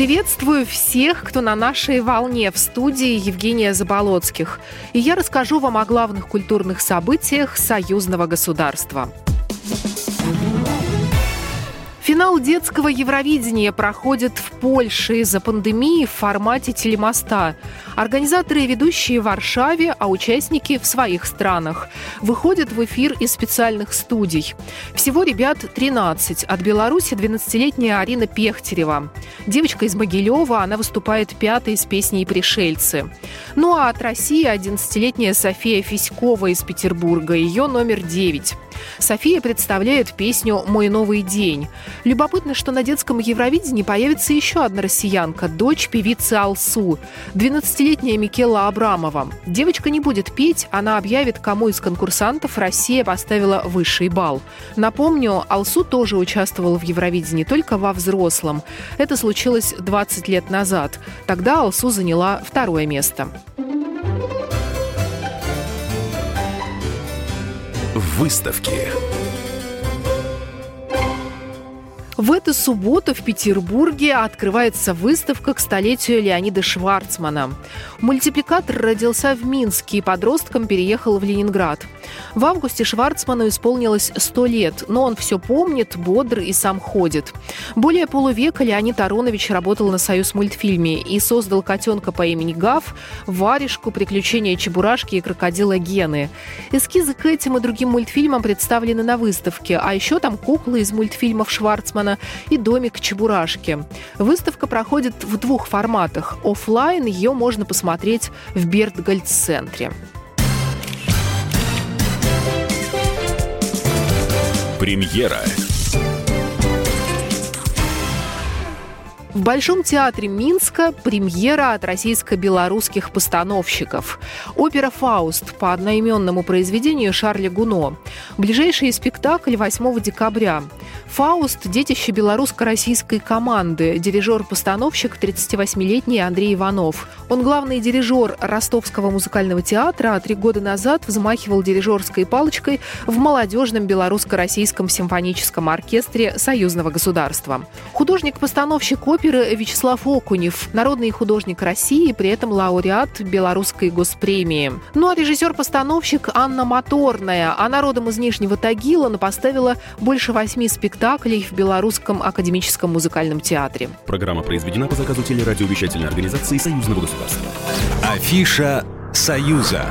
Приветствую всех, кто на нашей волне в студии Евгения Заболоцких. И я расскажу вам о главных культурных событиях союзного государства. Финал детского Евровидения проходит в Польше из-за пандемии в формате телемоста. Организаторы и ведущие в Варшаве, а участники в своих странах. Выходят в эфир из специальных студий. Всего ребят 13. От Беларуси 12-летняя Арина Пехтерева. Девочка из Могилева, она выступает пятой с песней «Пришельцы». Ну а от России 11-летняя София Фиськова из Петербурга. Ее номер 9. София представляет песню «Мой новый день». Любопытно, что на детском Евровидении появится еще одна россиянка, дочь певицы Алсу, 12-летняя Микела Абрамова. Девочка не будет петь, она объявит, кому из конкурсантов Россия поставила высший балл. Напомню, Алсу тоже участвовала в Евровидении, только во взрослом. Это случилось 20 лет назад. Тогда Алсу заняла второе место. Выставки. В эту субботу в Петербурге открывается выставка к столетию Леонида Шварцмана. Мультипликатор родился в Минске и подростком переехал в Ленинград. В августе Шварцману исполнилось 100 лет, но он все помнит, бодр и сам ходит. Более полувека Леонид Аронович работал на «Союз мультфильме» и создал котенка по имени Гав, варежку, приключения Чебурашки и крокодила Гены. Эскизы к этим и другим мультфильмам представлены на выставке, а еще там куклы из мультфильмов Шварцмана и домик Чебурашки. Выставка проходит в двух форматах. Оффлайн ее можно посмотреть в Берггольц-центре. Премьера. В Большом театре Минска премьера от российско-белорусских постановщиков. Опера «Фауст» по одноименному произведению Шарля Гуно. Ближайший спектакль 8 декабря. «Фауст» – детище белорусско-российской команды. Дирижер-постановщик 38-летний Андрей Иванов. Он главный дирижер Ростовского музыкального театра, а три года назад взмахивал дирижерской палочкой в молодежном белорусско-российском симфоническом оркестре Союзного государства. Художник-постановщик оперы оперы Вячеслав Окунев, народный художник России, при этом лауреат Белорусской госпремии. Ну а режиссер-постановщик Анна Моторная, она родом из Нижнего Тагила, но поставила больше восьми спектаклей в Белорусском академическом музыкальном театре. Программа произведена по заказу телерадиовещательной организации Союзного государства. Афиша «Союза».